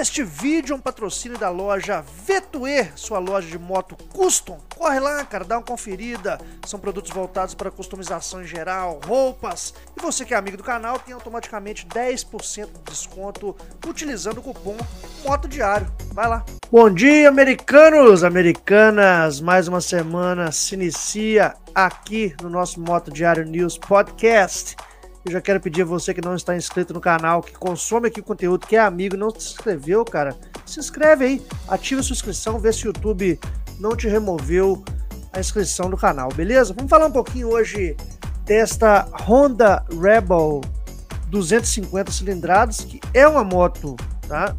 Este vídeo é um patrocínio da loja Vetue, sua loja de moto custom. Corre lá, cara, dá uma conferida. São produtos voltados para customização em geral, roupas. E você que é amigo do canal tem automaticamente 10% de desconto utilizando o cupom Moto Diário. Vai lá. Bom dia, americanos, americanas. Mais uma semana se inicia aqui no nosso Moto Diário News Podcast. Eu já quero pedir a você que não está inscrito no canal, que consome aqui o conteúdo, que é amigo, não se inscreveu, cara, se inscreve aí, ativa sua inscrição, vê se o YouTube não te removeu a inscrição do canal, beleza? Vamos falar um pouquinho hoje desta Honda Rebel 250 cilindradas, que é uma moto, tá?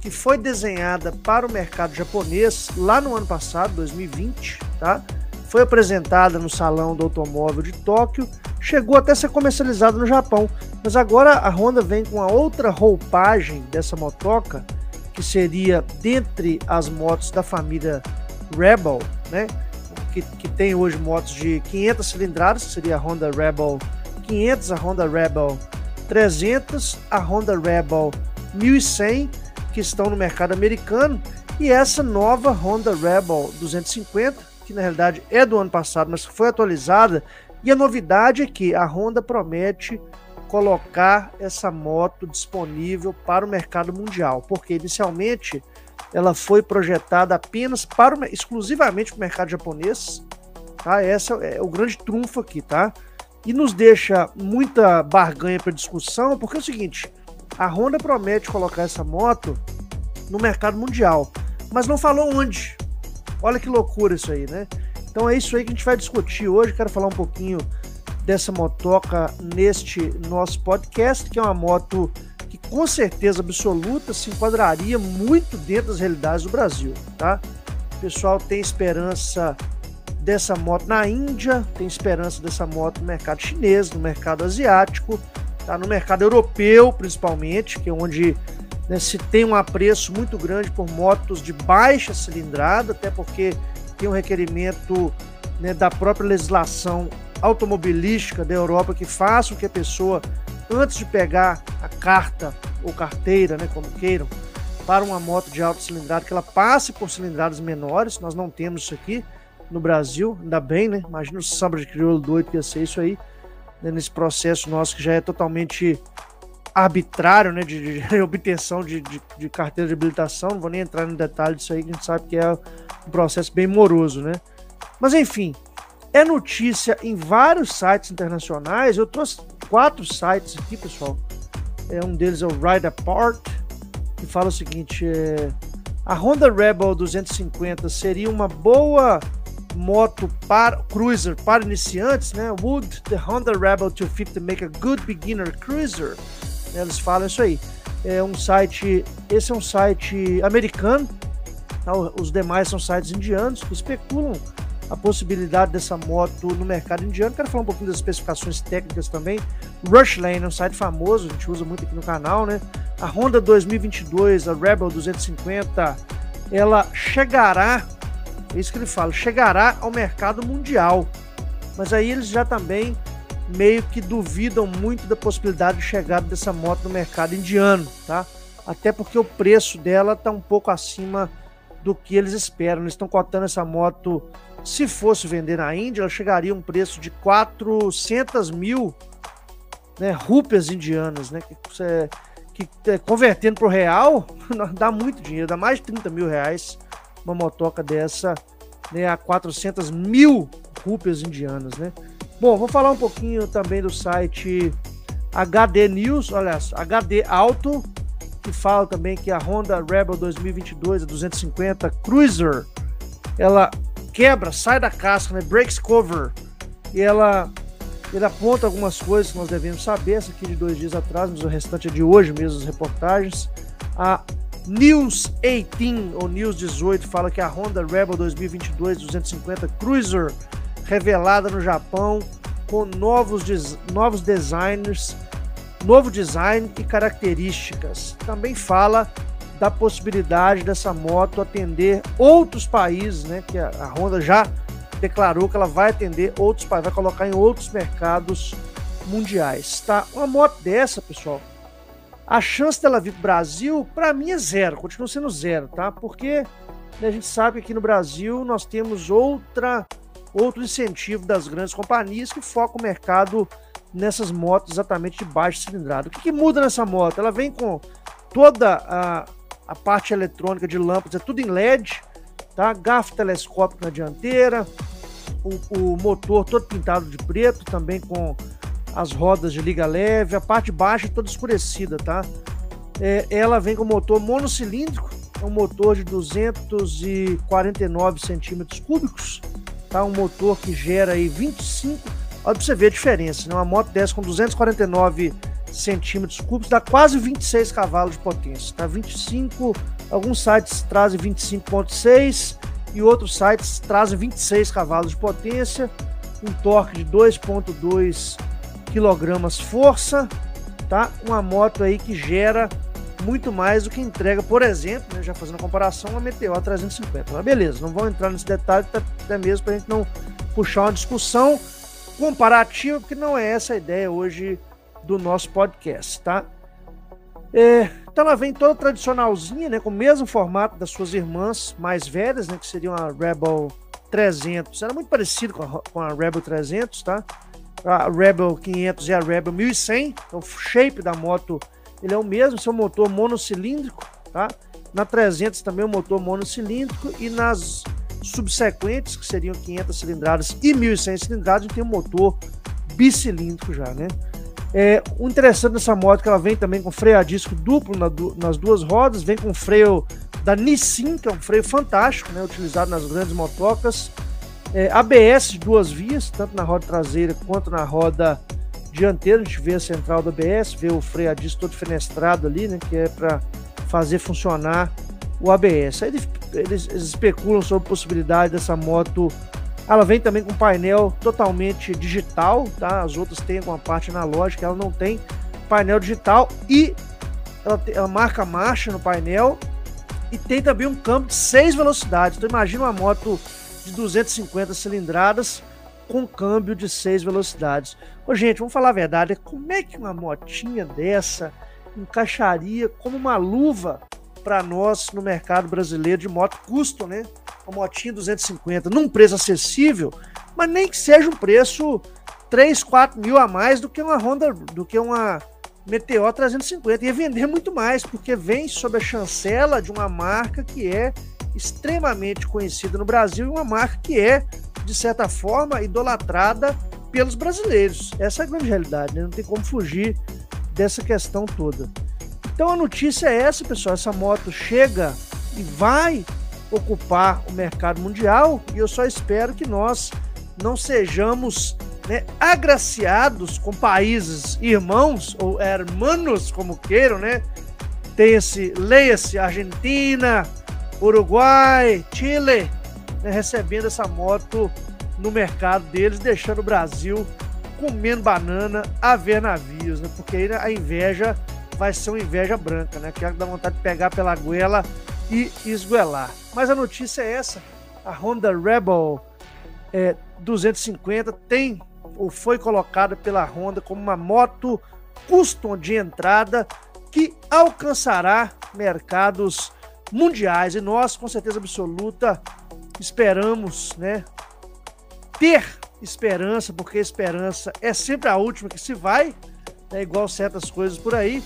Que foi desenhada para o mercado japonês lá no ano passado, 2020, tá? Foi apresentada no Salão do Automóvel de Tóquio chegou até a ser comercializado no Japão, mas agora a Honda vem com a outra roupagem dessa motoca, que seria dentre as motos da família Rebel, né? Que, que tem hoje motos de 500 cilindradas, que seria a Honda Rebel 500, a Honda Rebel 300, a Honda Rebel 1100, que estão no mercado americano, e essa nova Honda Rebel 250, que na realidade é do ano passado, mas foi atualizada e a novidade é que a Honda promete colocar essa moto disponível para o mercado mundial, porque inicialmente ela foi projetada apenas para o, exclusivamente para o mercado japonês, tá? Essa é o grande trunfo aqui, tá? E nos deixa muita barganha para discussão, porque é o seguinte, a Honda promete colocar essa moto no mercado mundial, mas não falou onde. Olha que loucura isso aí, né? Então é isso aí que a gente vai discutir hoje. Quero falar um pouquinho dessa motoca neste nosso podcast, que é uma moto que com certeza absoluta se enquadraria muito dentro das realidades do Brasil, tá? O pessoal tem esperança dessa moto na Índia, tem esperança dessa moto no mercado chinês, no mercado asiático, tá? no mercado europeu principalmente, que é onde né, se tem um apreço muito grande por motos de baixa cilindrada, até porque tem um requerimento né, da própria legislação automobilística da Europa que faça com que a pessoa, antes de pegar a carta ou carteira, né, como queiram, para uma moto de alta cilindrada, que ela passe por cilindradas menores. Nós não temos isso aqui no Brasil, ainda bem, né? Imagina o samba de crioulo doido que ia ser isso aí, né, nesse processo nosso que já é totalmente arbitrário, né, de, de obtenção de, de, de, carteira de habilitação. Não vou nem entrar no detalhe disso aí, que a gente sabe que é um processo bem moroso, né? Mas enfim, é notícia em vários sites internacionais. Eu trouxe quatro sites aqui, pessoal. É, um deles é o Ride Apart, que fala o seguinte: é, a Honda Rebel 250 seria uma boa moto para cruiser para iniciantes, né? Would the Honda Rebel 250 make a good beginner cruiser? Eles falam isso aí. É um site, esse é um site americano Tá? Os demais são sites indianos que especulam a possibilidade dessa moto no mercado indiano. Quero falar um pouquinho das especificações técnicas também. Rushlane é um site famoso, a gente usa muito aqui no canal, né? A Honda 2022, a Rebel 250, ela chegará, é isso que ele fala, chegará ao mercado mundial. Mas aí eles já também meio que duvidam muito da possibilidade de chegada dessa moto no mercado indiano, tá? Até porque o preço dela está um pouco acima do que eles esperam. Eles estão cotando essa moto, se fosse vender na Índia, ela chegaria a um preço de 400 mil né, rúpias indianas, né? Que, que é, convertendo para o real, dá muito dinheiro, dá mais de 30 mil reais uma motoca dessa né, a 400 mil rúpias indianas, né? Bom, vou falar um pouquinho também do site HD News, olha, HD Auto, que fala também que a Honda Rebel 2022, a 250 Cruiser, ela quebra, sai da casca, né? Breaks cover. E ela aponta algumas coisas que nós devemos saber. Essa aqui de dois dias atrás, mas o restante é de hoje mesmo, as reportagens. A News 18 ou News 18 fala que a Honda Rebel 2022 250 Cruiser revelada no Japão com novos, novos designers novo design e características. Também fala da possibilidade dessa moto atender outros países, né? Que a Honda já declarou que ela vai atender outros países, vai colocar em outros mercados mundiais, tá? Uma moto dessa, pessoal, A chance dela vir para o Brasil, para mim, é zero, continua sendo zero, tá? Porque né, a gente sabe que aqui no Brasil nós temos outra, outro incentivo das grandes companhias que focam o mercado nessas motos exatamente de baixa cilindrada. O que, que muda nessa moto? Ela vem com toda a, a parte eletrônica de lâmpadas, é tudo em LED, tá? Garfo telescópico na dianteira, o, o motor todo pintado de preto, também com as rodas de liga leve, a parte baixa toda escurecida, tá? É, ela vem com motor monocilíndrico, é um motor de 249 centímetros cúbicos, tá? Um motor que gera aí 25, olha pra você ver a diferença, né? Uma moto dessa com 249 centímetros cúbicos dá quase 26 cavalos de potência, tá? 25, alguns sites trazem 25.6 e outros sites trazem 26 cavalos de potência, um torque de 2.2 quilogramas força, tá? Uma moto aí que gera muito mais do que entrega, por exemplo, né, já fazendo a comparação, uma Meteor 350. Mas beleza, não vamos entrar nesse detalhe, tá, até mesmo para a gente não puxar uma discussão comparativa, porque não é essa a ideia hoje do nosso podcast, tá? É, então ela vem toda tradicionalzinha, né, com o mesmo formato das suas irmãs mais velhas, né, que seriam a Rebel 300. Era muito parecido com a, com a Rebel 300, tá? A Rebel 500 e a Rebel 1100. Então, o shape da moto ele é o mesmo, seu motor monocilíndrico, tá? Na 300 também o motor monocilíndrico e nas subsequentes, que seriam 500 cilindradas e 1100 cilindradas, a gente tem um motor bicilíndrico já, né? É, o interessante dessa moto é que ela vem também com freio a disco duplo na, nas duas rodas, vem com freio da Nissin, que é um freio fantástico, né, utilizado nas grandes motocas. É, ABS de duas vias, tanto na roda traseira quanto na roda dianteira. A gente vê a central do ABS, vê o freio a disco todo fenestrado ali, né, que é para fazer funcionar o ABS. Aí eles, eles, eles especulam sobre a possibilidade dessa moto ela vem também com painel totalmente digital, tá? As outras têm alguma parte analógica, ela não tem painel digital e ela, ela marca marcha no painel e tem também um câmbio de 6 velocidades. Então imagina uma moto de 250 cilindradas com câmbio de 6 velocidades. Ô, gente, vamos falar a verdade, como é que uma motinha dessa encaixaria como uma luva para nós no mercado brasileiro de moto custom, né? Uma motinha 250 num preço acessível, mas nem que seja um preço 3, 4 mil a mais do que uma Honda, do que uma Meteor 350. Ia vender muito mais, porque vem sob a chancela de uma marca que é extremamente conhecida no Brasil e uma marca que é, de certa forma, idolatrada pelos brasileiros. Essa é a grande realidade, né? não tem como fugir dessa questão toda. Então a notícia é essa, pessoal. Essa moto chega e vai ocupar o mercado mundial e eu só espero que nós não sejamos né, agraciados com países irmãos ou hermanos, como queiram, né? Tem esse, leia-se Argentina, Uruguai, Chile, né, recebendo essa moto no mercado deles, deixando o Brasil comendo banana a ver navios, né? Porque aí a inveja vai ser uma inveja branca, né? Que é dá vontade de pegar pela goela e esguelar. Mas a notícia é essa: a Honda Rebel é, 250 tem ou foi colocada pela Honda como uma moto custom de entrada que alcançará mercados mundiais e nós, com certeza absoluta, esperamos, né, ter esperança, porque esperança é sempre a última que se vai, é igual certas coisas por aí,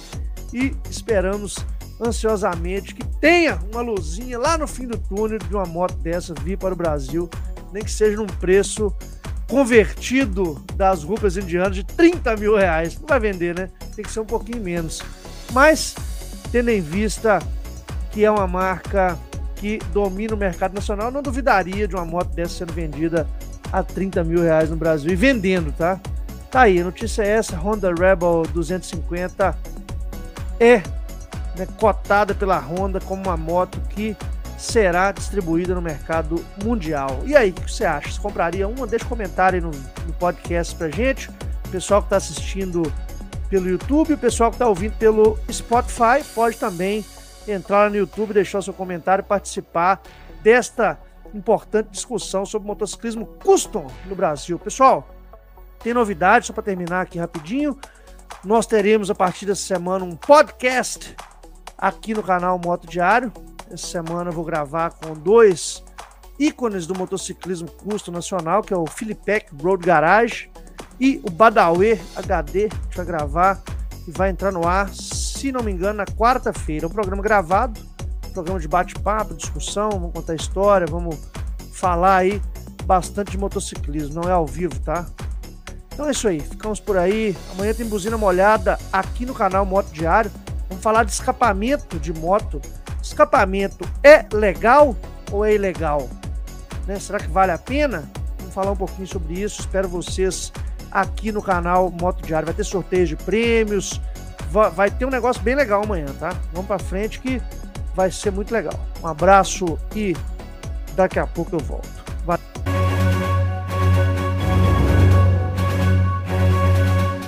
e esperamos ansiosamente que tenha uma luzinha lá no fim do túnel de uma moto dessa vir para o Brasil, nem que seja num preço convertido das roupas indianas de 30 mil reais. Não vai vender, né? Tem que ser um pouquinho menos. Mas, tendo em vista que é uma marca que domina o mercado nacional, não duvidaria de uma moto dessa sendo vendida a 30 mil reais no Brasil e vendendo, tá? Tá aí, notícia é essa: Honda Rebel 250 é né, cotada pela Honda como uma moto que será distribuída no mercado mundial. E aí, o que você acha? Você compraria uma? Deixa um comentário aí no, no podcast pra gente. O pessoal que está assistindo pelo YouTube, o pessoal que está ouvindo pelo Spotify, pode também entrar no YouTube, deixar seu comentário e participar desta importante discussão sobre motociclismo custom no Brasil. Pessoal, tem novidade, só para terminar aqui rapidinho. Nós teremos a partir dessa semana um podcast aqui no canal Moto Diário. Essa semana eu vou gravar com dois ícones do motociclismo custo nacional, que é o Filipec Road Garage e o Badawi HD, a gente vai gravar e vai entrar no ar, se não me engano, na quarta-feira. Um programa gravado, um programa de bate-papo, discussão, vamos contar história, vamos falar aí bastante de motociclismo, não é ao vivo, tá? Então é isso aí, ficamos por aí. Amanhã tem buzina molhada aqui no canal Moto Diário. Vamos falar de escapamento de moto. Escapamento é legal ou é ilegal? Né? Será que vale a pena? Vamos falar um pouquinho sobre isso. Espero vocês aqui no canal Moto Diário. Vai ter sorteio de prêmios, vai ter um negócio bem legal amanhã, tá? Vamos para frente que vai ser muito legal. Um abraço e daqui a pouco eu volto.